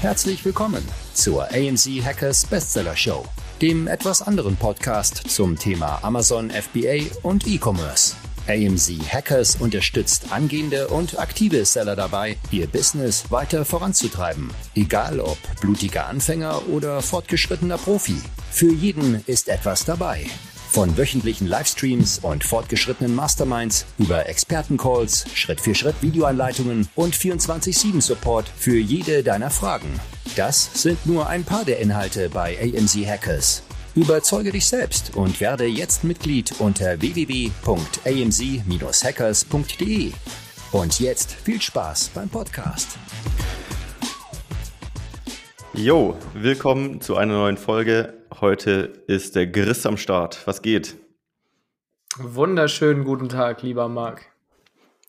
Herzlich willkommen zur AMZ Hackers Bestseller Show, dem etwas anderen Podcast zum Thema Amazon FBA und E-Commerce. AMZ Hackers unterstützt angehende und aktive Seller dabei, ihr Business weiter voranzutreiben. Egal ob blutiger Anfänger oder fortgeschrittener Profi. Für jeden ist etwas dabei. Von wöchentlichen Livestreams und fortgeschrittenen Masterminds über Expertencalls, Schritt-für-Schritt-Videoanleitungen und 24-7-Support für jede deiner Fragen. Das sind nur ein paar der Inhalte bei AMZ Hackers. Überzeuge dich selbst und werde jetzt Mitglied unter www.amz-hackers.de. Und jetzt viel Spaß beim Podcast. Jo, willkommen zu einer neuen Folge. Heute ist der Griss am Start. Was geht? Wunderschönen guten Tag, lieber Marc.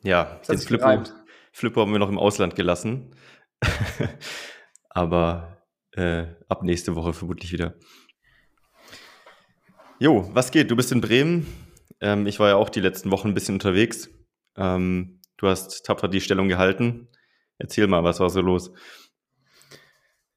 Ja, den Flippo, Flippo haben wir noch im Ausland gelassen. Aber äh, ab nächste Woche vermutlich wieder. Jo, was geht? Du bist in Bremen. Ähm, ich war ja auch die letzten Wochen ein bisschen unterwegs. Ähm, du hast tapfer die Stellung gehalten. Erzähl mal, was war so los?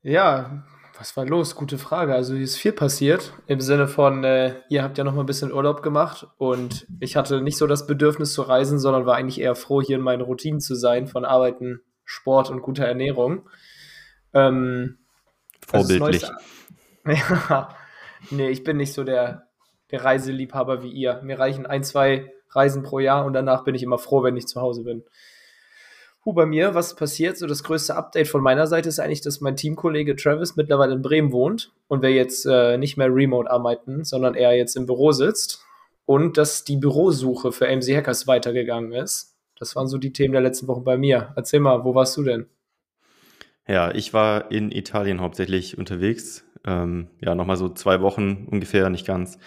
Ja, was war los? Gute Frage. Also hier ist viel passiert im Sinne von, äh, ihr habt ja noch mal ein bisschen Urlaub gemacht und ich hatte nicht so das Bedürfnis zu reisen, sondern war eigentlich eher froh, hier in meinen Routinen zu sein von Arbeiten, Sport und guter Ernährung. Ähm, Vorbildlich. Also ja, nee, ich bin nicht so der der Reiseliebhaber wie ihr. Mir reichen ein, zwei Reisen pro Jahr und danach bin ich immer froh, wenn ich zu Hause bin. Hu, bei mir, was passiert? So, das größte Update von meiner Seite ist eigentlich, dass mein Teamkollege Travis mittlerweile in Bremen wohnt und wir jetzt äh, nicht mehr remote arbeiten, sondern er jetzt im Büro sitzt und dass die Bürosuche für AMC Hackers weitergegangen ist. Das waren so die Themen der letzten Wochen bei mir. Erzähl mal, wo warst du denn? Ja, ich war in Italien hauptsächlich unterwegs. Ähm, ja, nochmal so zwei Wochen ungefähr, nicht ganz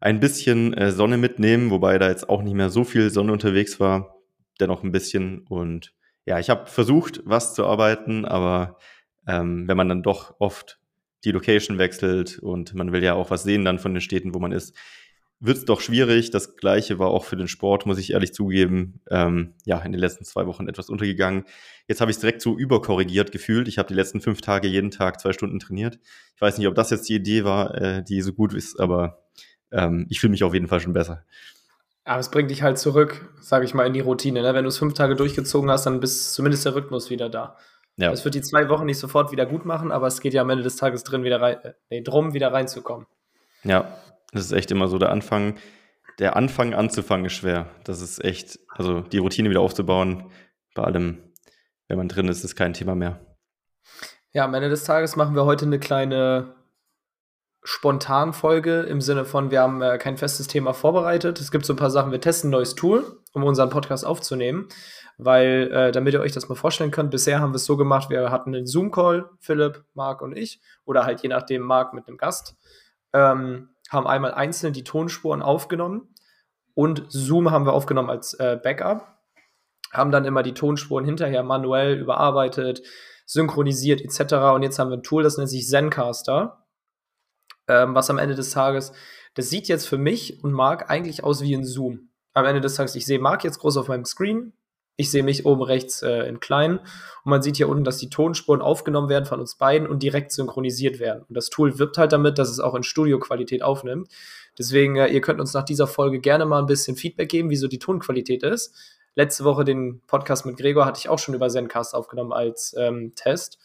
ein bisschen äh, Sonne mitnehmen, wobei da jetzt auch nicht mehr so viel Sonne unterwegs war, dennoch ein bisschen. Und ja, ich habe versucht, was zu arbeiten, aber ähm, wenn man dann doch oft die Location wechselt und man will ja auch was sehen dann von den Städten, wo man ist, wird es doch schwierig. Das gleiche war auch für den Sport, muss ich ehrlich zugeben. Ähm, ja, in den letzten zwei Wochen etwas untergegangen. Jetzt habe ich es direkt so überkorrigiert gefühlt. Ich habe die letzten fünf Tage jeden Tag zwei Stunden trainiert. Ich weiß nicht, ob das jetzt die Idee war, äh, die so gut ist, aber ähm, ich fühle mich auf jeden Fall schon besser. Aber es bringt dich halt zurück, sage ich mal, in die Routine. Ne? Wenn du es fünf Tage durchgezogen hast, dann bist zumindest der Rhythmus wieder da. Ja. Das wird die zwei Wochen nicht sofort wieder gut machen, aber es geht ja am Ende des Tages drin wieder rein, äh, nee, drum, wieder reinzukommen. Ja, das ist echt immer so der Anfang. Der Anfang anzufangen ist schwer. Das ist echt, also die Routine wieder aufzubauen, bei allem, wenn man drin ist, ist kein Thema mehr. Ja, am Ende des Tages machen wir heute eine kleine Spontanfolge im Sinne von, wir haben äh, kein festes Thema vorbereitet. Es gibt so ein paar Sachen, wir testen ein neues Tool, um unseren Podcast aufzunehmen, weil, äh, damit ihr euch das mal vorstellen könnt, bisher haben wir es so gemacht, wir hatten einen Zoom-Call, Philipp, Marc und ich, oder halt je nachdem Marc mit einem Gast, ähm, haben einmal einzeln die Tonspuren aufgenommen und Zoom haben wir aufgenommen als äh, Backup, haben dann immer die Tonspuren hinterher manuell überarbeitet, synchronisiert etc. Und jetzt haben wir ein Tool, das nennt sich Zencaster ähm, was am Ende des Tages, das sieht jetzt für mich und Marc eigentlich aus wie ein Zoom. Am Ende des Tages, ich sehe Marc jetzt groß auf meinem Screen, ich sehe mich oben rechts äh, in klein und man sieht hier unten, dass die Tonspuren aufgenommen werden von uns beiden und direkt synchronisiert werden. Und das Tool wirbt halt damit, dass es auch in Studioqualität aufnimmt. Deswegen, äh, ihr könnt uns nach dieser Folge gerne mal ein bisschen Feedback geben, wie so die Tonqualität ist. Letzte Woche den Podcast mit Gregor hatte ich auch schon über Zencast aufgenommen als ähm, Test.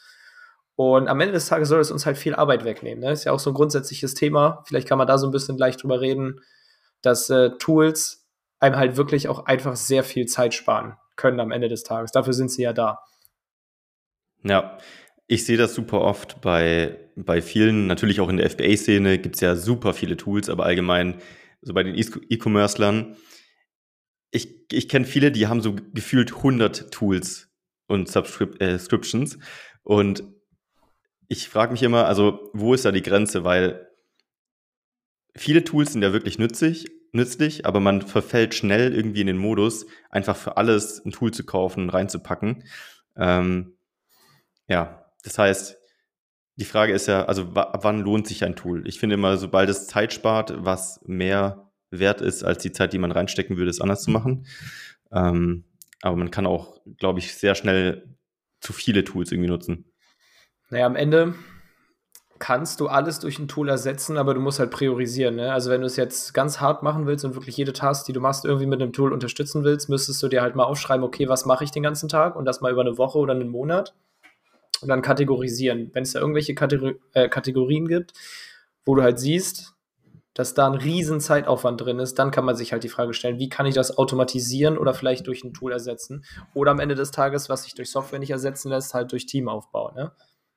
Und am Ende des Tages soll es uns halt viel Arbeit wegnehmen. Ne? Ist ja auch so ein grundsätzliches Thema. Vielleicht kann man da so ein bisschen gleich drüber reden, dass äh, Tools einem halt wirklich auch einfach sehr viel Zeit sparen können am Ende des Tages. Dafür sind sie ja da. Ja, ich sehe das super oft bei, bei vielen, natürlich auch in der FBA-Szene gibt es ja super viele Tools, aber allgemein so bei den E-Commercern. Ich, ich kenne viele, die haben so gefühlt 100 Tools und Subscriptions. Äh, und ich frage mich immer, also wo ist da die Grenze? Weil viele Tools sind ja wirklich nützlich, nützlich, aber man verfällt schnell irgendwie in den Modus, einfach für alles ein Tool zu kaufen, reinzupacken. Ähm, ja, das heißt, die Frage ist ja, also wann lohnt sich ein Tool? Ich finde immer, sobald es Zeit spart, was mehr wert ist als die Zeit, die man reinstecken würde, es anders zu machen. Ähm, aber man kann auch, glaube ich, sehr schnell zu viele Tools irgendwie nutzen. Naja, am Ende kannst du alles durch ein Tool ersetzen, aber du musst halt priorisieren. Ne? Also wenn du es jetzt ganz hart machen willst und wirklich jede Task, die du machst, irgendwie mit einem Tool unterstützen willst, müsstest du dir halt mal aufschreiben, okay, was mache ich den ganzen Tag und das mal über eine Woche oder einen Monat und dann kategorisieren. Wenn es da irgendwelche Kategor äh, Kategorien gibt, wo du halt siehst, dass da ein riesen Zeitaufwand drin ist, dann kann man sich halt die Frage stellen, wie kann ich das automatisieren oder vielleicht durch ein Tool ersetzen? Oder am Ende des Tages, was sich durch Software nicht ersetzen lässt, halt durch Teamaufbau. Ne?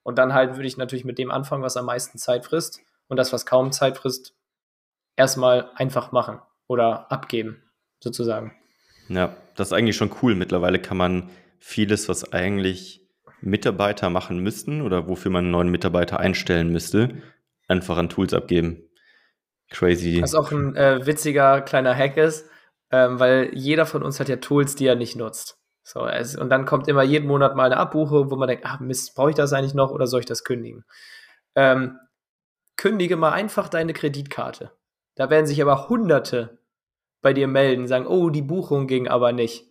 Und dann halt würde ich natürlich mit dem anfangen, was am meisten Zeit frisst und das, was kaum Zeit frisst, erstmal einfach machen oder abgeben, sozusagen. Ja, das ist eigentlich schon cool. Mittlerweile kann man vieles, was eigentlich Mitarbeiter machen müssten oder wofür man einen neuen Mitarbeiter einstellen müsste, einfach an Tools abgeben. Crazy. Was auch ein äh, witziger kleiner Hack ist, ähm, weil jeder von uns hat ja Tools, die er nicht nutzt. So, es, und dann kommt immer jeden Monat mal eine Abbuche, wo man denkt, ach Mist, brauche ich das eigentlich noch oder soll ich das kündigen? Ähm, kündige mal einfach deine Kreditkarte. Da werden sich aber Hunderte bei dir melden, sagen, oh, die Buchung ging aber nicht.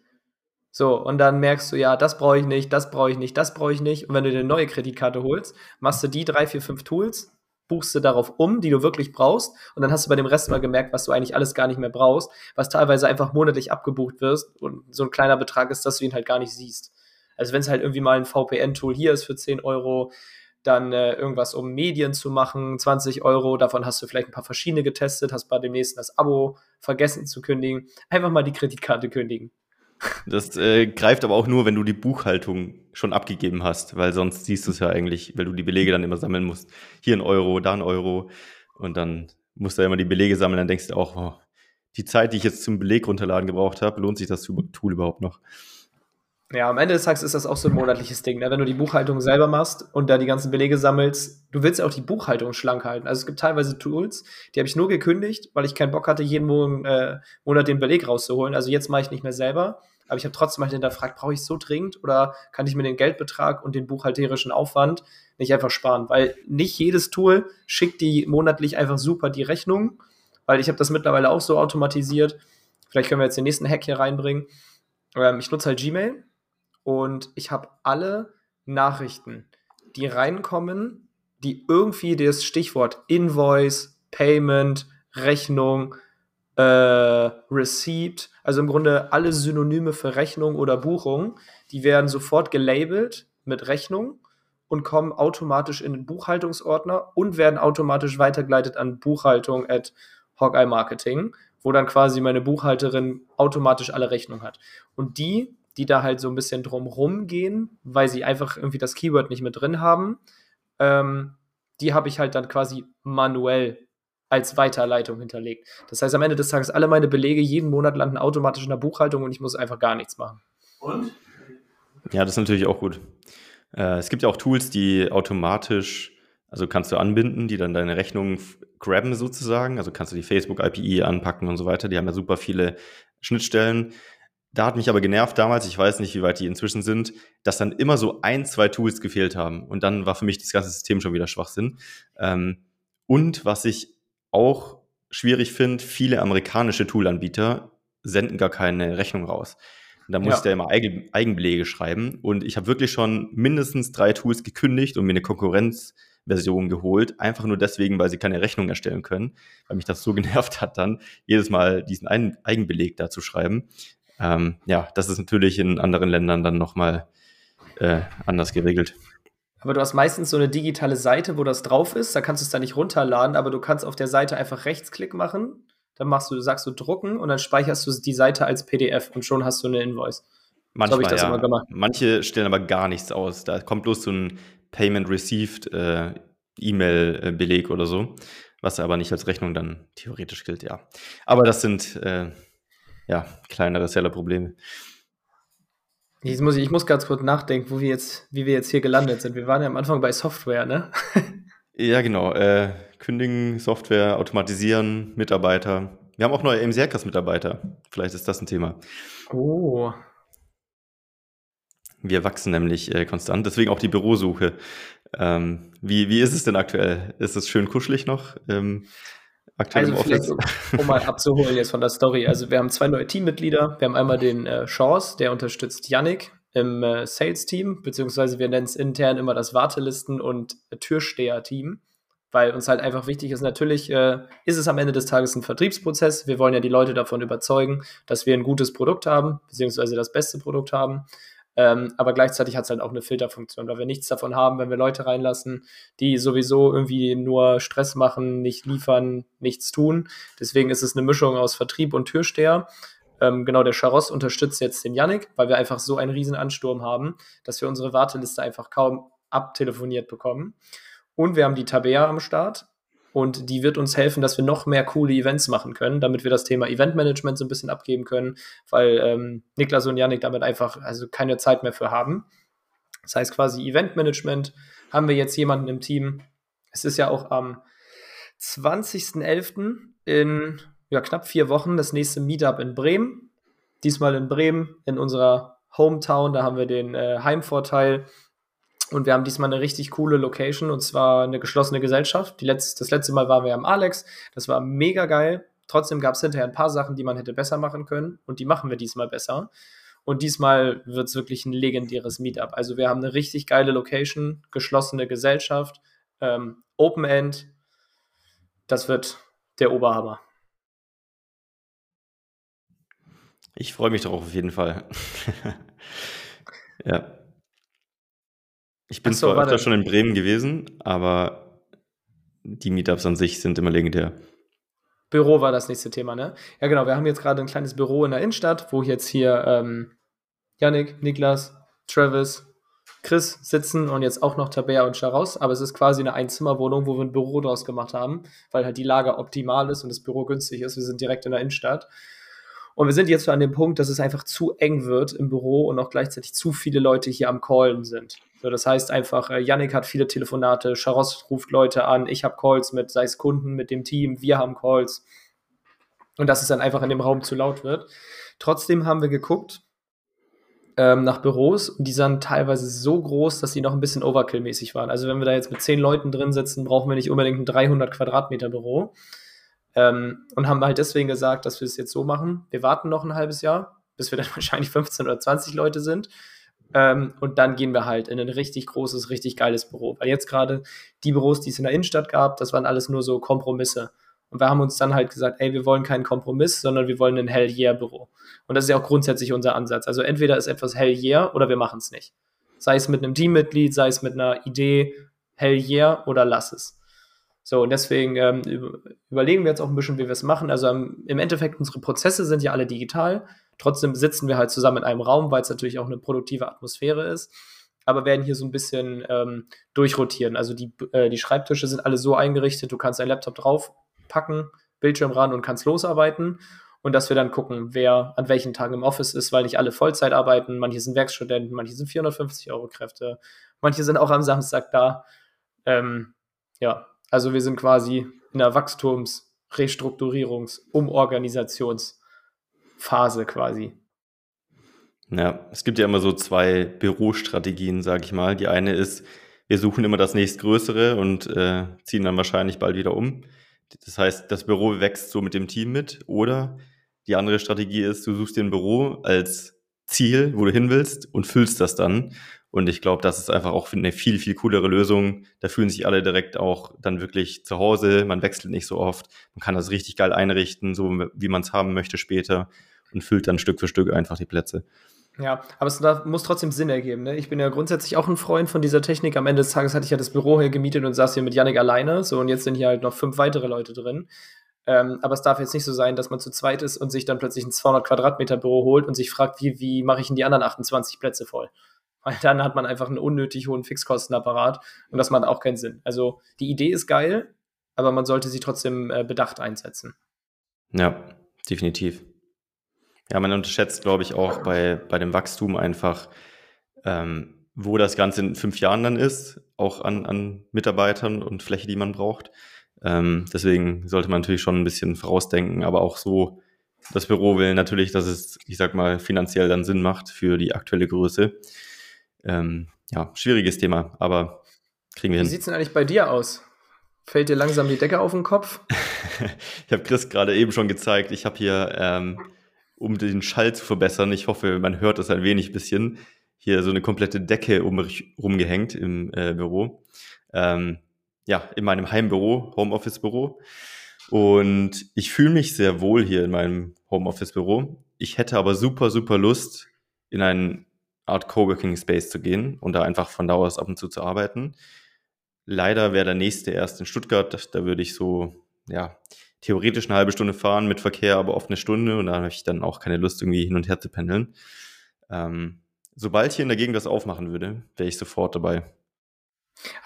So, und dann merkst du, ja, das brauche ich nicht, das brauche ich nicht, das brauche ich nicht. Und wenn du dir eine neue Kreditkarte holst, machst du die drei, vier, fünf Tools, buchst du darauf um, die du wirklich brauchst. Und dann hast du bei dem Rest mal gemerkt, was du eigentlich alles gar nicht mehr brauchst, was teilweise einfach monatlich abgebucht wirst. Und so ein kleiner Betrag ist, dass du ihn halt gar nicht siehst. Also wenn es halt irgendwie mal ein VPN-Tool hier ist für 10 Euro, dann äh, irgendwas, um Medien zu machen, 20 Euro, davon hast du vielleicht ein paar verschiedene getestet, hast bei dem nächsten das Abo vergessen zu kündigen. Einfach mal die Kreditkarte kündigen. Das äh, greift aber auch nur, wenn du die Buchhaltung schon abgegeben hast, weil sonst siehst du es ja eigentlich, weil du die Belege dann immer sammeln musst. Hier ein Euro, da ein Euro und dann musst du ja immer die Belege sammeln, dann denkst du auch, oh, die Zeit, die ich jetzt zum Beleg runterladen gebraucht habe, lohnt sich das Tool überhaupt noch? Ja, am Ende des Tages ist das auch so ein monatliches Ding. Ne? Wenn du die Buchhaltung selber machst und da die ganzen Belege sammelst, du willst ja auch die Buchhaltung schlank halten. Also es gibt teilweise Tools, die habe ich nur gekündigt, weil ich keinen Bock hatte, jeden Monat, äh, Monat den Beleg rauszuholen. Also jetzt mache ich nicht mehr selber. Aber ich habe trotzdem halt hinterfragt, brauche ich so dringend oder kann ich mir den Geldbetrag und den buchhalterischen Aufwand nicht einfach sparen? Weil nicht jedes Tool schickt die monatlich einfach super die Rechnung, weil ich habe das mittlerweile auch so automatisiert. Vielleicht können wir jetzt den nächsten Hack hier reinbringen. Ähm, ich nutze halt Gmail und ich habe alle Nachrichten, die reinkommen, die irgendwie das Stichwort Invoice, Payment, Rechnung, äh, Receipt, also im Grunde alle Synonyme für Rechnung oder Buchung, die werden sofort gelabelt mit Rechnung und kommen automatisch in den Buchhaltungsordner und werden automatisch weitergeleitet an Buchhaltung at Hawkeye Marketing, wo dann quasi meine Buchhalterin automatisch alle Rechnungen hat. Und die die da halt so ein bisschen drumrum gehen, weil sie einfach irgendwie das Keyword nicht mit drin haben. Ähm, die habe ich halt dann quasi manuell als Weiterleitung hinterlegt. Das heißt, am Ende des Tages, alle meine Belege jeden Monat landen automatisch in der Buchhaltung und ich muss einfach gar nichts machen. Und? Ja, das ist natürlich auch gut. Äh, es gibt ja auch Tools, die automatisch, also kannst du anbinden, die dann deine Rechnung grabben sozusagen. Also kannst du die Facebook-IPI anpacken und so weiter. Die haben ja super viele Schnittstellen. Da hat mich aber genervt damals, ich weiß nicht, wie weit die inzwischen sind, dass dann immer so ein, zwei Tools gefehlt haben. Und dann war für mich das ganze System schon wieder Schwachsinn. Ähm, und was ich auch schwierig finde, viele amerikanische Toolanbieter senden gar keine Rechnung raus. da muss ja. der immer Eigen, Eigenbelege schreiben. Und ich habe wirklich schon mindestens drei Tools gekündigt und mir eine Konkurrenzversion geholt. Einfach nur deswegen, weil sie keine Rechnung erstellen können. Weil mich das so genervt hat, dann jedes Mal diesen Eigenbeleg da zu schreiben. Ähm, ja, das ist natürlich in anderen Ländern dann nochmal äh, anders geregelt. Aber du hast meistens so eine digitale Seite, wo das drauf ist. Da kannst du es dann nicht runterladen, aber du kannst auf der Seite einfach Rechtsklick machen. Dann machst du, sagst du drucken und dann speicherst du die Seite als PDF und schon hast du eine Invoice. Manchmal, so ja. Manche stellen aber gar nichts aus. Da kommt bloß so ein Payment Received äh, E-Mail-Beleg oder so, was aber nicht als Rechnung dann theoretisch gilt, ja. Aber das sind äh, ja, kleinere Seller-Probleme. Ich muss, ich muss ganz kurz nachdenken, wo wir jetzt, wie wir jetzt hier gelandet sind. Wir waren ja am Anfang bei Software, ne? ja, genau. Äh, kündigen, Software, automatisieren, Mitarbeiter. Wir haben auch neue AMC Hackers Mitarbeiter. Vielleicht ist das ein Thema. Oh. Wir wachsen nämlich äh, konstant, deswegen auch die Bürosuche. Ähm, wie, wie ist es denn aktuell? Ist es schön kuschelig noch? Ähm, aktuell also im Office? Um, um mal abzuholen jetzt von der Story. Also wir haben zwei neue Teammitglieder. Wir haben einmal den äh, Chance, der unterstützt Yannick im äh, Sales-Team, beziehungsweise wir nennen es intern immer das Wartelisten- und Türsteher-Team weil uns halt einfach wichtig ist, natürlich äh, ist es am Ende des Tages ein Vertriebsprozess. Wir wollen ja die Leute davon überzeugen, dass wir ein gutes Produkt haben, beziehungsweise das beste Produkt haben. Ähm, aber gleichzeitig hat es halt auch eine Filterfunktion, weil wir nichts davon haben, wenn wir Leute reinlassen, die sowieso irgendwie nur Stress machen, nicht liefern, nichts tun. Deswegen ist es eine Mischung aus Vertrieb und Türsteher. Ähm, genau, der Charos unterstützt jetzt den Yannick, weil wir einfach so einen riesen Ansturm haben, dass wir unsere Warteliste einfach kaum abtelefoniert bekommen. Und wir haben die Tabea am Start. Und die wird uns helfen, dass wir noch mehr coole Events machen können, damit wir das Thema Eventmanagement so ein bisschen abgeben können, weil ähm, Niklas und Janik damit einfach also keine Zeit mehr für haben. Das heißt quasi Eventmanagement haben wir jetzt jemanden im Team. Es ist ja auch am 20.11. in ja, knapp vier Wochen das nächste Meetup in Bremen. Diesmal in Bremen, in unserer Hometown. Da haben wir den äh, Heimvorteil, und wir haben diesmal eine richtig coole Location und zwar eine geschlossene Gesellschaft. Letzte, das letzte Mal waren wir am Alex. Das war mega geil. Trotzdem gab es hinterher ein paar Sachen, die man hätte besser machen können und die machen wir diesmal besser. Und diesmal wird es wirklich ein legendäres Meetup. Also wir haben eine richtig geile Location, geschlossene Gesellschaft, ähm, Open End. Das wird der Oberhammer. Ich freue mich darauf auf jeden Fall. ja. Ich bin so, zwar öfter schon in Bremen gewesen, aber die Meetups an sich sind immer legendär. Büro war das nächste Thema, ne? Ja, genau. Wir haben jetzt gerade ein kleines Büro in der Innenstadt, wo jetzt hier ähm, Yannick, Niklas, Travis, Chris sitzen und jetzt auch noch Tabea und Charos. Aber es ist quasi eine Einzimmerwohnung, wo wir ein Büro draus gemacht haben, weil halt die Lage optimal ist und das Büro günstig ist. Wir sind direkt in der Innenstadt. Und wir sind jetzt so an dem Punkt, dass es einfach zu eng wird im Büro und auch gleichzeitig zu viele Leute hier am Callen sind. So, das heißt einfach, äh, Yannick hat viele Telefonate, Charos ruft Leute an, ich habe Calls mit, sei es Kunden, mit dem Team, wir haben Calls. Und dass es dann einfach in dem Raum zu laut wird. Trotzdem haben wir geguckt ähm, nach Büros und die sind teilweise so groß, dass sie noch ein bisschen Overkill-mäßig waren. Also wenn wir da jetzt mit zehn Leuten drin sitzen, brauchen wir nicht unbedingt ein 300 Quadratmeter Büro. Ähm, und haben halt deswegen gesagt, dass wir es jetzt so machen. Wir warten noch ein halbes Jahr, bis wir dann wahrscheinlich 15 oder 20 Leute sind ähm, und dann gehen wir halt in ein richtig großes, richtig geiles Büro. Weil jetzt gerade die Büros, die es in der Innenstadt gab, das waren alles nur so Kompromisse. Und wir haben uns dann halt gesagt, ey, wir wollen keinen Kompromiss, sondern wir wollen ein Hell Yeah Büro. Und das ist ja auch grundsätzlich unser Ansatz. Also entweder ist etwas Hell Yeah oder wir machen es nicht. Sei es mit einem Teammitglied, sei es mit einer Idee, Hell Yeah oder lass es. So, und deswegen ähm, überlegen wir jetzt auch ein bisschen, wie wir es machen. Also ähm, im Endeffekt, unsere Prozesse sind ja alle digital. Trotzdem sitzen wir halt zusammen in einem Raum, weil es natürlich auch eine produktive Atmosphäre ist. Aber werden hier so ein bisschen ähm, durchrotieren. Also die, äh, die Schreibtische sind alle so eingerichtet, du kannst deinen Laptop draufpacken, Bildschirm ran und kannst losarbeiten. Und dass wir dann gucken, wer an welchen Tagen im Office ist, weil nicht alle Vollzeit arbeiten. Manche sind Werkstudenten, manche sind 450 Euro Kräfte, manche sind auch am Samstag da. Ähm, ja, also wir sind quasi in der Wachstums-, Restrukturierungs-, Umorganisations- Phase quasi. Ja, es gibt ja immer so zwei Bürostrategien, sage ich mal. Die eine ist, wir suchen immer das nächstgrößere und äh, ziehen dann wahrscheinlich bald wieder um. Das heißt, das Büro wächst so mit dem Team mit. Oder die andere Strategie ist, du suchst dir ein Büro als Ziel, wo du hin willst und füllst das dann. Und ich glaube, das ist einfach auch eine viel, viel coolere Lösung. Da fühlen sich alle direkt auch dann wirklich zu Hause. Man wechselt nicht so oft. Man kann das richtig geil einrichten, so wie man es haben möchte später und füllt dann Stück für Stück einfach die Plätze. Ja, aber es muss trotzdem Sinn ergeben. Ne? Ich bin ja grundsätzlich auch ein Freund von dieser Technik. Am Ende des Tages hatte ich ja das Büro hier gemietet und saß hier mit Yannick alleine. So, und jetzt sind hier halt noch fünf weitere Leute drin. Ähm, aber es darf jetzt nicht so sein, dass man zu zweit ist und sich dann plötzlich ein 200 Quadratmeter Büro holt und sich fragt, wie, wie mache ich denn die anderen 28 Plätze voll? Weil dann hat man einfach einen unnötig hohen Fixkostenapparat und das macht auch keinen Sinn. Also die Idee ist geil, aber man sollte sie trotzdem äh, bedacht einsetzen. Ja, definitiv. Ja, man unterschätzt, glaube ich, auch bei, bei dem Wachstum einfach, ähm, wo das Ganze in fünf Jahren dann ist, auch an, an Mitarbeitern und Fläche, die man braucht. Ähm, deswegen sollte man natürlich schon ein bisschen vorausdenken, aber auch so, das Büro will natürlich, dass es, ich sag mal, finanziell dann Sinn macht für die aktuelle Größe. Ähm, ja, schwieriges Thema, aber Kriegen wir Wie hin. sieht es denn eigentlich bei dir aus? Fällt dir langsam die Decke auf den Kopf? ich habe Chris gerade eben schon gezeigt, ich habe hier, ähm, um den Schall zu verbessern, ich hoffe, man hört das ein wenig bisschen, hier so eine komplette Decke um, rumgehängt im äh, Büro. Ähm, ja, in meinem Heimbüro, Homeoffice-Büro. Und ich fühle mich sehr wohl hier in meinem Homeoffice-Büro. Ich hätte aber super, super Lust, in einen Art Coworking Space zu gehen und da einfach von da aus ab und zu zu arbeiten. Leider wäre der nächste erst in Stuttgart. Da würde ich so, ja, theoretisch eine halbe Stunde fahren mit Verkehr, aber oft eine Stunde und da habe ich dann auch keine Lust, irgendwie hin und her zu pendeln. Ähm, sobald hier in der Gegend was aufmachen würde, wäre ich sofort dabei.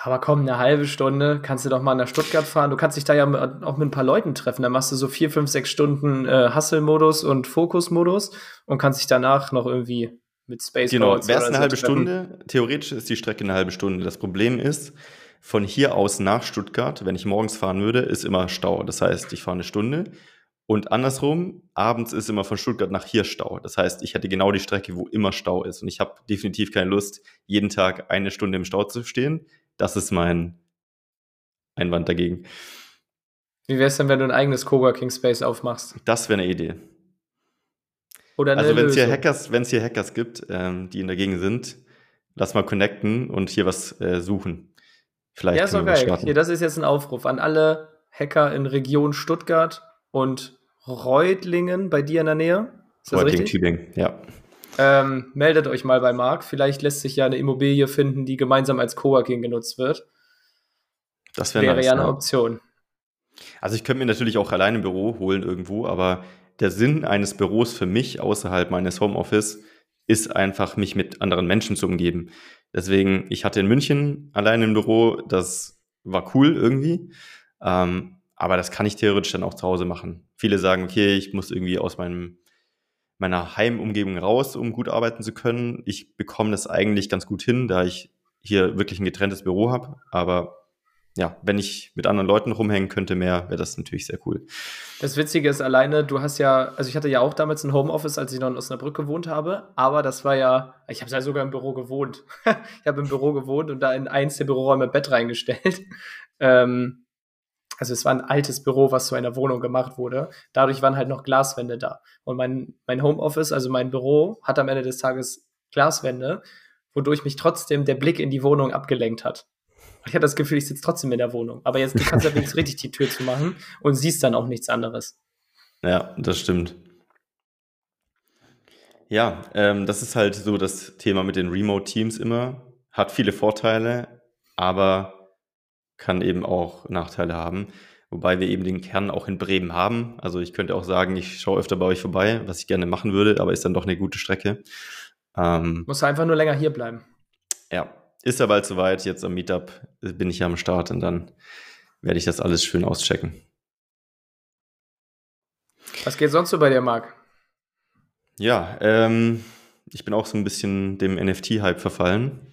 Aber komm, eine halbe Stunde kannst du doch mal nach Stuttgart fahren. Du kannst dich da ja auch mit ein paar Leuten treffen. Da machst du so vier, fünf, sechs Stunden äh, Hustle-Modus und Fokus-Modus und kannst dich danach noch irgendwie mit Space Genau, wäre es eine halbe. Stunde. Theoretisch ist die Strecke eine halbe Stunde. Das Problem ist, von hier aus nach Stuttgart, wenn ich morgens fahren würde, ist immer Stau. Das heißt, ich fahre eine Stunde. Und andersrum, abends ist immer von Stuttgart nach hier Stau. Das heißt, ich hätte genau die Strecke, wo immer Stau ist. Und ich habe definitiv keine Lust, jeden Tag eine Stunde im Stau zu stehen. Das ist mein Einwand dagegen. Wie wäre es denn, wenn du ein eigenes Coworking Space aufmachst? Das wäre eine Idee. Oder eine also wenn es hier Hackers, wenn es hier Hackers gibt, ähm, die in der Gegend sind, lass mal connecten und hier was äh, suchen. Vielleicht ja, ist doch geil. Hier, das ist jetzt ein Aufruf an alle Hacker in Region Stuttgart und Reutlingen bei dir in der Nähe. Ist das Reutlingen, Tübingen, ja. Ähm, meldet euch mal bei Marc. Vielleicht lässt sich ja eine Immobilie finden, die gemeinsam als Coworking genutzt wird. Das wär wäre nice, ja eine Option. Also ich könnte mir natürlich auch alleine ein Büro holen irgendwo, aber der Sinn eines Büros für mich außerhalb meines Homeoffice ist einfach, mich mit anderen Menschen zu umgeben. Deswegen, ich hatte in München alleine ein Büro, das war cool irgendwie. Ähm, aber das kann ich theoretisch dann auch zu Hause machen. Viele sagen, okay, ich muss irgendwie aus meinem, meiner Heimumgebung raus, um gut arbeiten zu können. Ich bekomme das eigentlich ganz gut hin, da ich hier wirklich ein getrenntes Büro habe. Aber ja, wenn ich mit anderen Leuten rumhängen könnte mehr, wäre das natürlich sehr cool. Das Witzige ist alleine, du hast ja, also ich hatte ja auch damals ein Homeoffice, als ich noch in Osnabrück gewohnt habe, aber das war ja, ich habe ja sogar im Büro gewohnt. ich habe im Büro gewohnt und da in eins der Büroräume Bett reingestellt. Ähm, also es war ein altes Büro, was zu einer Wohnung gemacht wurde. Dadurch waren halt noch Glaswände da. Und mein, mein Homeoffice, also mein Büro, hat am Ende des Tages Glaswände, wodurch mich trotzdem der Blick in die Wohnung abgelenkt hat. Ich hatte das Gefühl, ich sitze trotzdem in der Wohnung. Aber jetzt du kannst ja wenigstens richtig die Tür zu machen und siehst dann auch nichts anderes. Ja, das stimmt. Ja, ähm, das ist halt so das Thema mit den Remote-Teams immer. Hat viele Vorteile, aber kann eben auch Nachteile haben. Wobei wir eben den Kern auch in Bremen haben. Also ich könnte auch sagen, ich schaue öfter bei euch vorbei, was ich gerne machen würde, aber ist dann doch eine gute Strecke. Ähm, Muss einfach nur länger hier bleiben. Ja, ist ja bald soweit. Jetzt am Meetup bin ich ja am Start und dann werde ich das alles schön auschecken. Was geht sonst so bei dir, Marc? Ja, ähm, ich bin auch so ein bisschen dem NFT-Hype verfallen.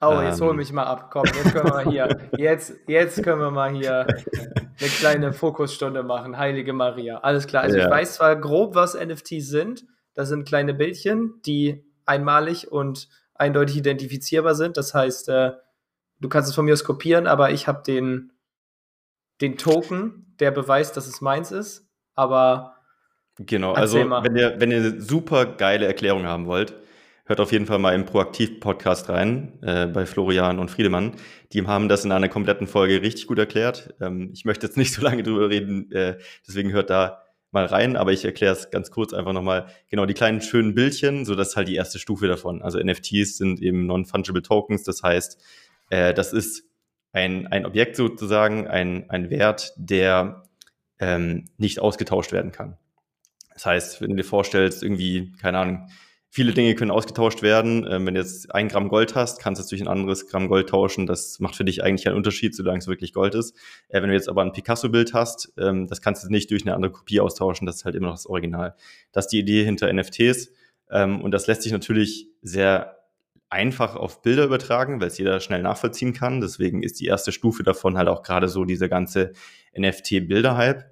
Oh, jetzt ähm, hol mich mal ab. Komm, jetzt können wir mal hier, jetzt, jetzt können wir mal hier eine kleine Fokusstunde machen. Heilige Maria. Alles klar. Also ja. ich weiß zwar grob, was NFTs sind. Das sind kleine Bildchen, die einmalig und eindeutig identifizierbar sind. Das heißt, äh, du kannst es von mir aus kopieren, aber ich habe den, den Token, der beweist, dass es meins ist. Aber genau, also wenn ihr, wenn ihr eine super geile Erklärung haben wollt, hört auf jeden Fall mal im Proaktiv-Podcast rein äh, bei Florian und Friedemann. Die haben das in einer kompletten Folge richtig gut erklärt. Ähm, ich möchte jetzt nicht so lange drüber reden, äh, deswegen hört da mal rein, aber ich erkläre es ganz kurz einfach nochmal. Genau, die kleinen schönen Bildchen, so das ist halt die erste Stufe davon. Also NFTs sind eben Non-Fungible Tokens, das heißt, äh, das ist ein, ein Objekt sozusagen, ein, ein Wert, der ähm, nicht ausgetauscht werden kann. Das heißt, wenn du dir vorstellst, irgendwie, keine Ahnung, Viele Dinge können ausgetauscht werden. Ähm, wenn du jetzt ein Gramm Gold hast, kannst du es durch ein anderes Gramm Gold tauschen. Das macht für dich eigentlich keinen Unterschied, solange es wirklich Gold ist. Äh, wenn du jetzt aber ein Picasso-Bild hast, ähm, das kannst du nicht durch eine andere Kopie austauschen. Das ist halt immer noch das Original. Das ist die Idee hinter NFTs. Ähm, und das lässt sich natürlich sehr einfach auf Bilder übertragen, weil es jeder schnell nachvollziehen kann. Deswegen ist die erste Stufe davon halt auch gerade so dieser ganze NFT-Bilder-Hype.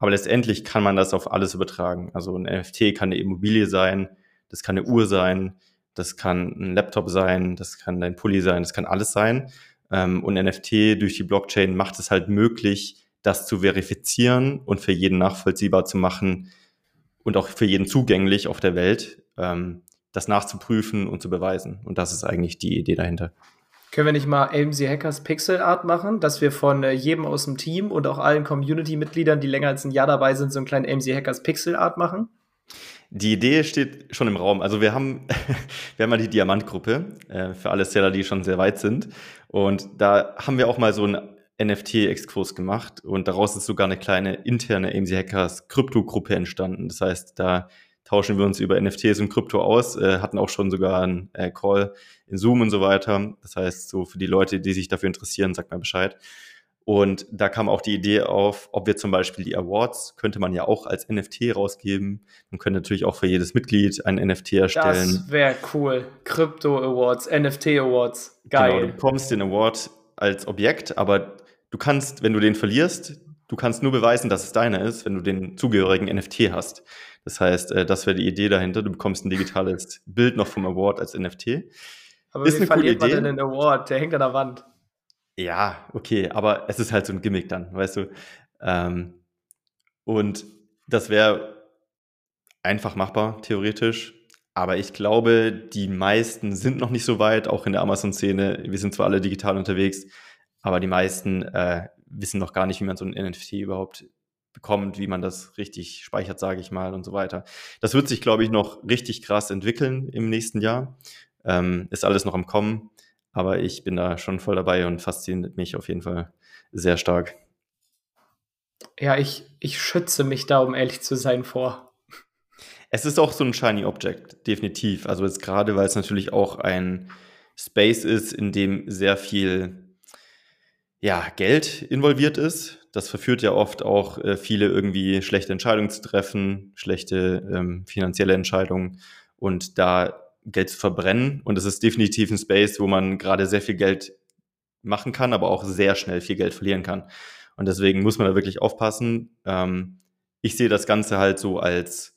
Aber letztendlich kann man das auf alles übertragen. Also ein NFT kann eine Immobilie sein, das kann eine Uhr sein, das kann ein Laptop sein, das kann dein Pulli sein, das kann alles sein. Ähm, und NFT durch die Blockchain macht es halt möglich, das zu verifizieren und für jeden nachvollziehbar zu machen und auch für jeden zugänglich auf der Welt, ähm, das nachzuprüfen und zu beweisen. Und das ist eigentlich die Idee dahinter. Können wir nicht mal AMC Hackers Pixel Art machen, dass wir von äh, jedem aus dem Team und auch allen Community-Mitgliedern, die länger als ein Jahr dabei sind, so einen kleinen AMC Hackers Pixel Art machen? Die Idee steht schon im Raum. Also wir haben, wir haben mal die Diamantgruppe äh, für alle Seller, die schon sehr weit sind. Und da haben wir auch mal so einen NFT-Exkurs gemacht und daraus ist sogar eine kleine interne AMC Hackers Krypto-Gruppe entstanden. Das heißt, da tauschen wir uns über NFTs und Krypto aus, äh, hatten auch schon sogar einen äh, Call in Zoom und so weiter. Das heißt, so für die Leute, die sich dafür interessieren, sagt mal Bescheid. Und da kam auch die Idee auf, ob wir zum Beispiel die Awards, könnte man ja auch als NFT rausgeben. Man könnte natürlich auch für jedes Mitglied ein NFT erstellen. Das wäre cool. Crypto Awards, NFT Awards. Geil. Genau, du bekommst den Award als Objekt, aber du kannst, wenn du den verlierst, du kannst nur beweisen, dass es deiner ist, wenn du den zugehörigen NFT hast. Das heißt, äh, das wäre die Idee dahinter. Du bekommst ein digitales Bild noch vom Award als NFT. Aber ist wie verliert man denn den Award? Der hängt an der Wand. Ja, okay, aber es ist halt so ein Gimmick dann, weißt du. Ähm, und das wäre einfach machbar, theoretisch. Aber ich glaube, die meisten sind noch nicht so weit, auch in der Amazon-Szene. Wir sind zwar alle digital unterwegs, aber die meisten äh, wissen noch gar nicht, wie man so ein NFT überhaupt bekommt, wie man das richtig speichert, sage ich mal, und so weiter. Das wird sich, glaube ich, noch richtig krass entwickeln im nächsten Jahr. Ähm, ist alles noch am Kommen. Aber ich bin da schon voll dabei und fasziniert mich auf jeden Fall sehr stark. Ja, ich, ich schütze mich da, um ehrlich zu sein, vor. Es ist auch so ein Shiny Object, definitiv. Also jetzt gerade, weil es natürlich auch ein Space ist, in dem sehr viel ja, Geld involviert ist. Das verführt ja oft auch äh, viele irgendwie schlechte Entscheidungen zu treffen, schlechte ähm, finanzielle Entscheidungen. Und da Geld zu verbrennen. Und es ist definitiv ein Space, wo man gerade sehr viel Geld machen kann, aber auch sehr schnell viel Geld verlieren kann. Und deswegen muss man da wirklich aufpassen. Ähm, ich sehe das Ganze halt so als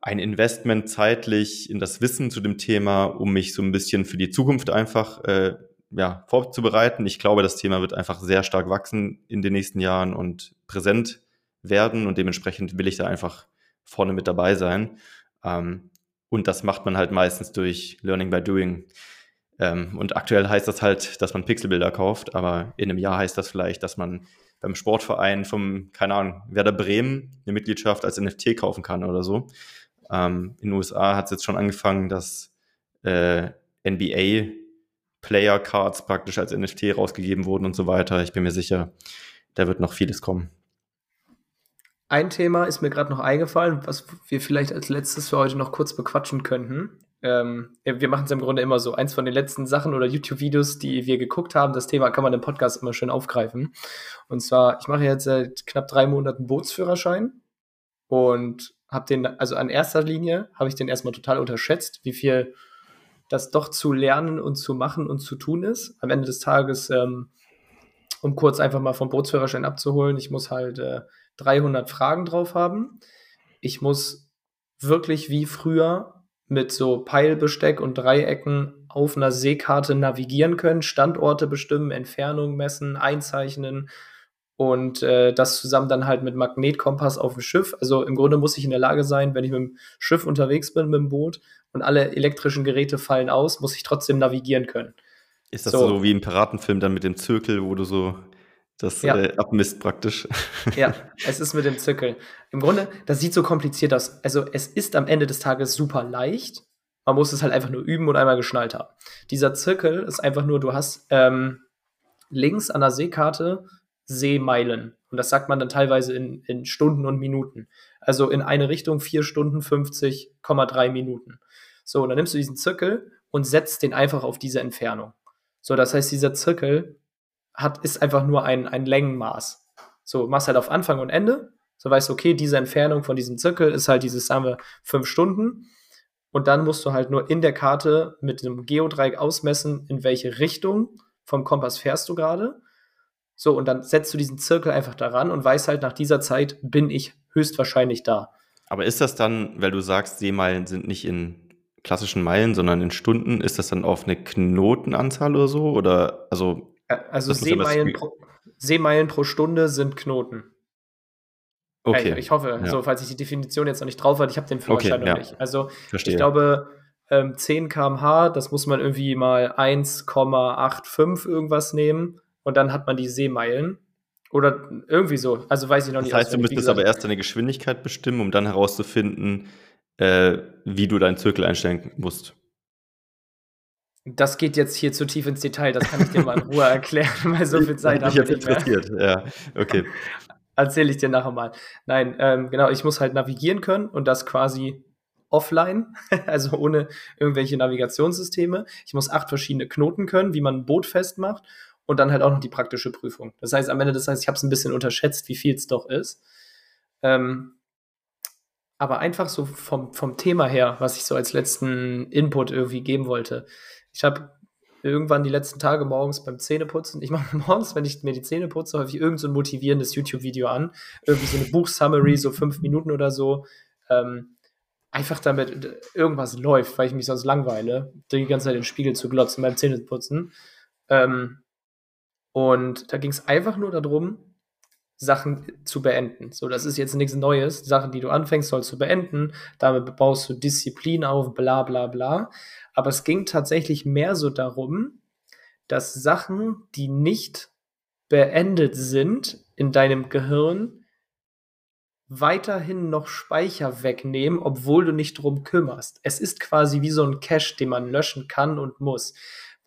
ein Investment zeitlich in das Wissen zu dem Thema, um mich so ein bisschen für die Zukunft einfach äh, ja, vorzubereiten. Ich glaube, das Thema wird einfach sehr stark wachsen in den nächsten Jahren und präsent werden und dementsprechend will ich da einfach vorne mit dabei sein. Ähm, und das macht man halt meistens durch Learning by Doing. Ähm, und aktuell heißt das halt, dass man Pixelbilder kauft, aber in einem Jahr heißt das vielleicht, dass man beim Sportverein vom, keine Ahnung, Werder Bremen eine Mitgliedschaft als NFT kaufen kann oder so. Ähm, in den USA hat es jetzt schon angefangen, dass äh, NBA Player Cards praktisch als NFT rausgegeben wurden und so weiter. Ich bin mir sicher, da wird noch vieles kommen. Ein Thema ist mir gerade noch eingefallen, was wir vielleicht als letztes für heute noch kurz bequatschen könnten. Ähm, wir machen es im Grunde immer so. Eins von den letzten Sachen oder YouTube-Videos, die wir geguckt haben, das Thema kann man im Podcast immer schön aufgreifen. Und zwar, ich mache jetzt seit knapp drei Monaten Bootsführerschein und habe den, also an erster Linie habe ich den erstmal total unterschätzt, wie viel das doch zu lernen und zu machen und zu tun ist. Am Ende des Tages, ähm, um kurz einfach mal vom Bootsführerschein abzuholen, ich muss halt äh, 300 Fragen drauf haben. Ich muss wirklich wie früher mit so Peilbesteck und Dreiecken auf einer Seekarte navigieren können, Standorte bestimmen, Entfernungen messen, einzeichnen und äh, das zusammen dann halt mit Magnetkompass auf dem Schiff. Also im Grunde muss ich in der Lage sein, wenn ich mit dem Schiff unterwegs bin, mit dem Boot und alle elektrischen Geräte fallen aus, muss ich trotzdem navigieren können. Ist das so, so wie im Piratenfilm dann mit dem Zirkel, wo du so das ja. äh, abmisst praktisch. Ja, es ist mit dem Zirkel. Im Grunde, das sieht so kompliziert aus. Also es ist am Ende des Tages super leicht. Man muss es halt einfach nur üben und einmal geschnallt haben. Dieser Zirkel ist einfach nur, du hast ähm, links an der Seekarte Seemeilen. Und das sagt man dann teilweise in, in Stunden und Minuten. Also in eine Richtung 4 Stunden 50,3 Minuten. So, und dann nimmst du diesen Zirkel und setzt den einfach auf diese Entfernung. So, das heißt, dieser Zirkel hat, ist einfach nur ein, ein Längenmaß. So, machst halt auf Anfang und Ende. So weißt du, okay, diese Entfernung von diesem Zirkel ist halt dieses, sagen wir, fünf Stunden. Und dann musst du halt nur in der Karte mit einem Geodreieck ausmessen, in welche Richtung vom Kompass fährst du gerade. So, und dann setzt du diesen Zirkel einfach daran und weißt halt, nach dieser Zeit bin ich höchstwahrscheinlich da. Aber ist das dann, weil du sagst, Seemeilen sind nicht in klassischen Meilen, sondern in Stunden, ist das dann auf eine Knotenanzahl oder so? Oder also. Also Seemeilen pro, Seemeilen pro Stunde sind Knoten. Okay. Ich hoffe, ja. so, falls ich die Definition jetzt noch nicht drauf hatte, ich habe den Führerschein okay, noch ja. nicht. Also Verstehe. ich glaube, ähm, 10 km/h, das muss man irgendwie mal 1,85 irgendwas nehmen und dann hat man die Seemeilen. Oder irgendwie so. Also weiß ich noch nicht. Das heißt, du müsstest aber erst deine Geschwindigkeit bestimmen, um dann herauszufinden, äh, wie du deinen Zirkel einstellen musst. Das geht jetzt hier zu tief ins Detail, das kann ich dir mal in Ruhe erklären, weil so viel Zeit habe ich jetzt interessiert. Ja, okay. Erzähle ich dir nachher mal. Nein, ähm, genau, ich muss halt navigieren können und das quasi offline, also ohne irgendwelche Navigationssysteme. Ich muss acht verschiedene Knoten können, wie man ein Boot festmacht und dann halt auch noch die praktische Prüfung. Das heißt, am Ende des Tages, ich habe es ein bisschen unterschätzt, wie viel es doch ist. Ähm, aber einfach so vom, vom Thema her, was ich so als letzten Input irgendwie geben wollte. Ich habe irgendwann die letzten Tage morgens beim Zähneputzen, ich mache morgens, wenn ich mir die Zähne putze, häufig irgend so motivierendes YouTube-Video an. Irgendwie so eine Buchsummary, so fünf Minuten oder so. Ähm, einfach damit irgendwas läuft, weil ich mich sonst langweile, die ganze Zeit in den Spiegel zu glotzen beim Zähneputzen. Ähm, und da ging es einfach nur darum, Sachen zu beenden. So, das ist jetzt nichts Neues. Sachen, die du anfängst, sollst du beenden. Damit baust du Disziplin auf, bla bla bla. Aber es ging tatsächlich mehr so darum, dass Sachen, die nicht beendet sind in deinem Gehirn, weiterhin noch Speicher wegnehmen, obwohl du nicht drum kümmerst. Es ist quasi wie so ein Cache, den man löschen kann und muss.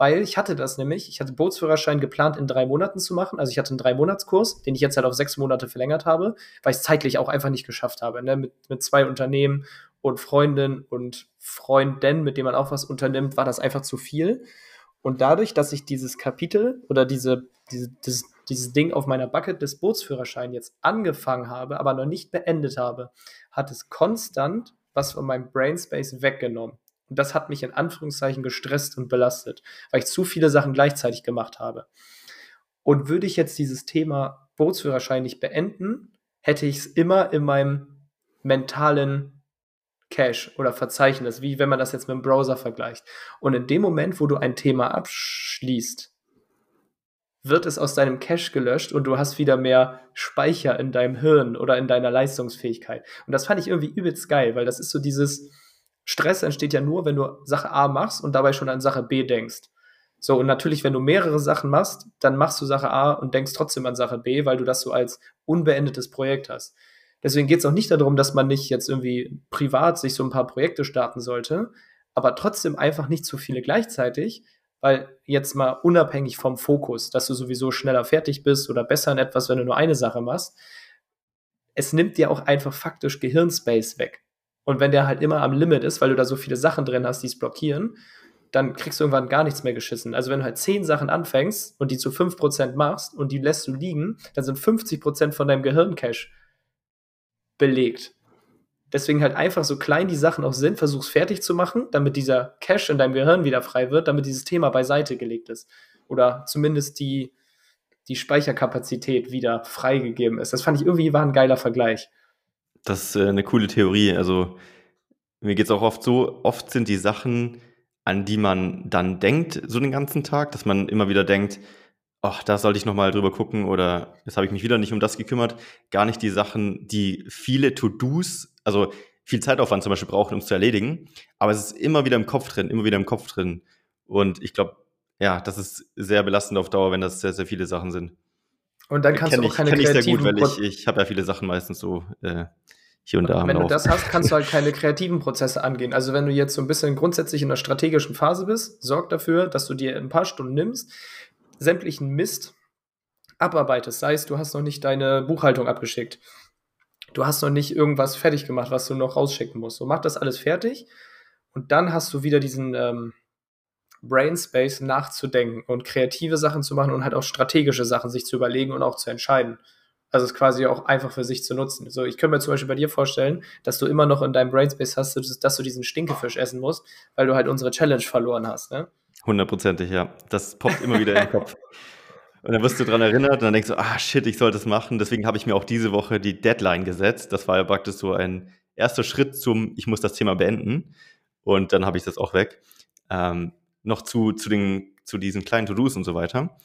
Weil ich hatte das nämlich, ich hatte Bootsführerschein geplant in drei Monaten zu machen. Also ich hatte einen Drei-Monats-Kurs, den ich jetzt halt auf sechs Monate verlängert habe, weil ich es zeitlich auch einfach nicht geschafft habe. Ne? Mit, mit zwei Unternehmen und Freundin und Freundin, mit dem man auch was unternimmt, war das einfach zu viel. Und dadurch, dass ich dieses Kapitel oder diese, diese, dieses, dieses Ding auf meiner Bucket des Bootsführerscheins jetzt angefangen habe, aber noch nicht beendet habe, hat es konstant was von meinem Brainspace weggenommen. Das hat mich in Anführungszeichen gestresst und belastet, weil ich zu viele Sachen gleichzeitig gemacht habe. Und würde ich jetzt dieses Thema Bootsführerschein nicht beenden, hätte ich es immer in meinem mentalen Cache oder Verzeichnis, wie wenn man das jetzt mit dem Browser vergleicht. Und in dem Moment, wo du ein Thema abschließt, wird es aus deinem Cache gelöscht und du hast wieder mehr Speicher in deinem Hirn oder in deiner Leistungsfähigkeit. Und das fand ich irgendwie übelst geil, weil das ist so dieses Stress entsteht ja nur, wenn du Sache A machst und dabei schon an Sache B denkst. So, und natürlich, wenn du mehrere Sachen machst, dann machst du Sache A und denkst trotzdem an Sache B, weil du das so als unbeendetes Projekt hast. Deswegen geht es auch nicht darum, dass man nicht jetzt irgendwie privat sich so ein paar Projekte starten sollte, aber trotzdem einfach nicht zu viele gleichzeitig, weil jetzt mal unabhängig vom Fokus, dass du sowieso schneller fertig bist oder besser in etwas, wenn du nur eine Sache machst, es nimmt dir auch einfach faktisch Gehirnspace weg. Und wenn der halt immer am Limit ist, weil du da so viele Sachen drin hast, die es blockieren, dann kriegst du irgendwann gar nichts mehr geschissen. Also wenn du halt zehn Sachen anfängst und die zu 5% machst und die lässt du liegen, dann sind 50% von deinem Gehirncache belegt. Deswegen halt einfach so klein die Sachen auch sind, versuch's fertig zu machen, damit dieser Cache in deinem Gehirn wieder frei wird, damit dieses Thema beiseite gelegt ist. Oder zumindest die, die Speicherkapazität wieder freigegeben ist. Das fand ich irgendwie war ein geiler Vergleich. Das ist äh, eine coole Theorie. Also mir geht es auch oft so, oft sind die Sachen, an die man dann denkt, so den ganzen Tag, dass man immer wieder denkt, ach, da sollte ich nochmal drüber gucken oder jetzt habe ich mich wieder nicht um das gekümmert. Gar nicht die Sachen, die viele To-Dos, also viel Zeitaufwand zum Beispiel brauchen, um es zu erledigen. Aber es ist immer wieder im Kopf drin, immer wieder im Kopf drin. Und ich glaube, ja, das ist sehr belastend auf Dauer, wenn das sehr, sehr viele Sachen sind. Und dann kannst kenn du auch keine ich, kreativen... Ich sehr gut, weil ich, ich habe ja viele Sachen meistens so äh, hier und da. Wenn du das hast, kannst du halt keine kreativen Prozesse angehen. Also wenn du jetzt so ein bisschen grundsätzlich in einer strategischen Phase bist, sorg dafür, dass du dir ein paar Stunden nimmst, sämtlichen Mist abarbeitest. Sei es, du hast noch nicht deine Buchhaltung abgeschickt. Du hast noch nicht irgendwas fertig gemacht, was du noch rausschicken musst. So mach das alles fertig und dann hast du wieder diesen ähm, Brainspace nachzudenken und kreative Sachen zu machen und halt auch strategische Sachen sich zu überlegen und auch zu entscheiden. Also es quasi auch einfach für sich zu nutzen. So, ich könnte mir zum Beispiel bei dir vorstellen, dass du immer noch in deinem Brainspace hast, dass du diesen Stinkefisch essen musst, weil du halt unsere Challenge verloren hast, ne? Hundertprozentig, ja. Das poppt immer wieder in den Kopf. Und dann wirst du daran erinnert und dann denkst du, ah shit, ich sollte es machen. Deswegen habe ich mir auch diese Woche die Deadline gesetzt. Das war ja praktisch so ein erster Schritt zum, ich muss das Thema beenden. und dann habe ich das auch weg. Ähm, noch zu, zu, den, zu diesen kleinen To-Dos und so weiter.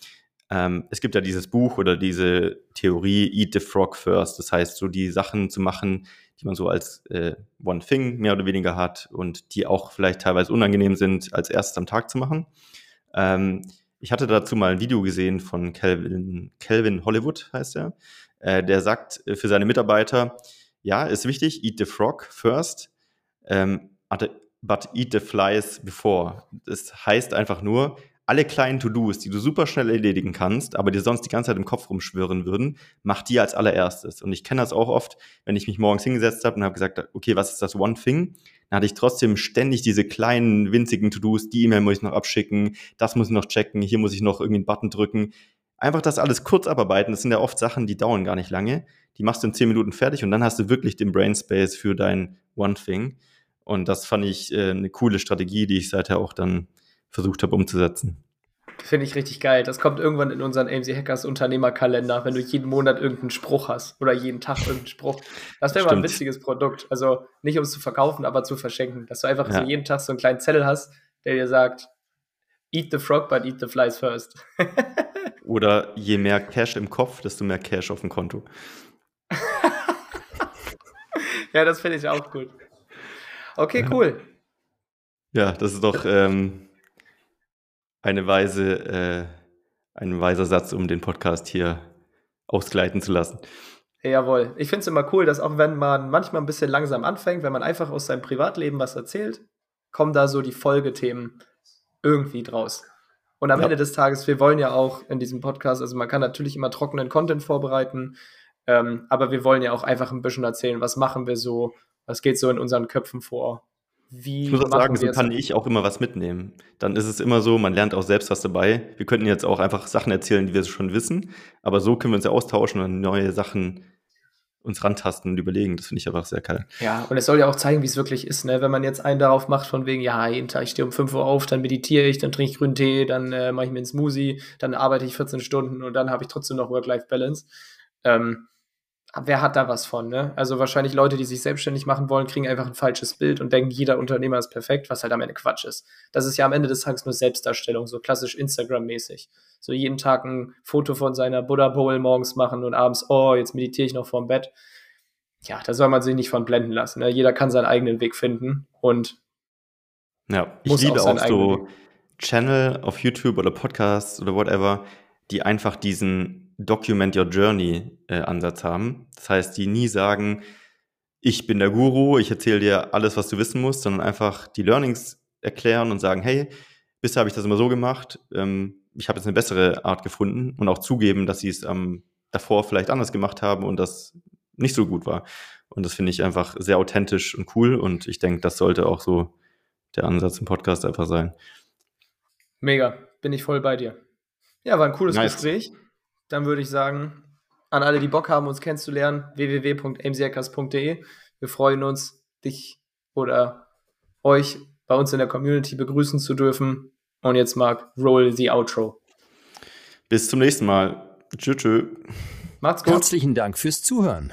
Ähm, es gibt ja dieses Buch oder diese Theorie Eat the Frog First. Das heißt, so die Sachen zu machen, die man so als äh, One Thing mehr oder weniger hat und die auch vielleicht teilweise unangenehm sind, als erstes am Tag zu machen. Ähm, ich hatte dazu mal ein Video gesehen von Calvin, Calvin Hollywood, heißt er. Äh, der sagt äh, für seine Mitarbeiter, ja, ist wichtig, eat the frog first, ähm, but eat the flies before. Das heißt einfach nur, alle kleinen To-Dos, die du super schnell erledigen kannst, aber dir sonst die ganze Zeit im Kopf rumschwirren würden, mach die als allererstes. Und ich kenne das auch oft, wenn ich mich morgens hingesetzt habe und habe gesagt, okay, was ist das One Thing? Dann hatte ich trotzdem ständig diese kleinen, winzigen To-Dos, die E-Mail muss ich noch abschicken, das muss ich noch checken, hier muss ich noch irgendwie einen Button drücken. Einfach das alles kurz abarbeiten, das sind ja oft Sachen, die dauern gar nicht lange. Die machst du in zehn Minuten fertig und dann hast du wirklich den Brain Space für dein One Thing. Und das fand ich äh, eine coole Strategie, die ich seither auch dann versucht habe umzusetzen. Finde ich richtig geil. Das kommt irgendwann in unseren AMC Hackers Unternehmerkalender, wenn du jeden Monat irgendeinen Spruch hast oder jeden Tag irgendeinen Spruch. Das wäre mal ein witziges Produkt. Also nicht um es zu verkaufen, aber zu verschenken. Dass du einfach ja. so jeden Tag so einen kleinen Zettel hast, der dir sagt, eat the frog, but eat the flies first. oder je mehr Cash im Kopf, desto mehr Cash auf dem Konto. ja, das finde ich auch gut. Okay, cool. Ja, das ist doch ähm, eine weise, äh, ein weiser Satz, um den Podcast hier ausgleiten zu lassen. Jawohl. Ich finde es immer cool, dass auch wenn man manchmal ein bisschen langsam anfängt, wenn man einfach aus seinem Privatleben was erzählt, kommen da so die Folgethemen irgendwie draus. Und am ja. Ende des Tages, wir wollen ja auch in diesem Podcast, also man kann natürlich immer trockenen Content vorbereiten, ähm, aber wir wollen ja auch einfach ein bisschen erzählen, was machen wir so, was geht so in unseren Köpfen vor wie ich muss auch sagen, so kann ich auch immer was mitnehmen. Dann ist es immer so, man lernt auch selbst was dabei. Wir könnten jetzt auch einfach Sachen erzählen, die wir schon wissen, aber so können wir uns ja austauschen und neue Sachen uns rantasten und überlegen. Das finde ich einfach sehr geil. Ja, und es soll ja auch zeigen, wie es wirklich ist, ne? Wenn man jetzt einen darauf macht, von wegen, ja, jeden Tag, ich stehe um 5 Uhr auf, dann meditiere ich, dann trinke ich grünen Tee, dann äh, mache ich mir einen Smoothie, dann arbeite ich 14 Stunden und dann habe ich trotzdem noch Work-Life-Balance. Ähm, wer hat da was von, ne? Also wahrscheinlich Leute, die sich selbstständig machen wollen, kriegen einfach ein falsches Bild und denken, jeder Unternehmer ist perfekt, was halt am Ende Quatsch ist. Das ist ja am Ende des Tages nur Selbstdarstellung, so klassisch Instagram-mäßig. So jeden Tag ein Foto von seiner Buddha Bowl morgens machen und abends, oh, jetzt meditiere ich noch vorm Bett. Ja, da soll man sich nicht von blenden lassen. Ne? Jeder kann seinen eigenen Weg finden und ja, ich liebe auch, auch so Channel auf YouTube oder Podcasts oder whatever, die einfach diesen Document Your Journey äh, Ansatz haben. Das heißt, die nie sagen, ich bin der Guru, ich erzähle dir alles, was du wissen musst, sondern einfach die Learnings erklären und sagen, hey, bisher habe ich das immer so gemacht, ähm, ich habe jetzt eine bessere Art gefunden und auch zugeben, dass sie es ähm, davor vielleicht anders gemacht haben und das nicht so gut war. Und das finde ich einfach sehr authentisch und cool und ich denke, das sollte auch so der Ansatz im Podcast einfach sein. Mega, bin ich voll bei dir. Ja, war ein cooles nice. Gespräch dann würde ich sagen, an alle, die Bock haben, uns kennenzulernen, www.amchackers.de. Wir freuen uns, dich oder euch bei uns in der Community begrüßen zu dürfen. Und jetzt Marc, roll the outro. Bis zum nächsten Mal. Tschö, tschö. Macht's gut. Herzlichen Dank fürs Zuhören.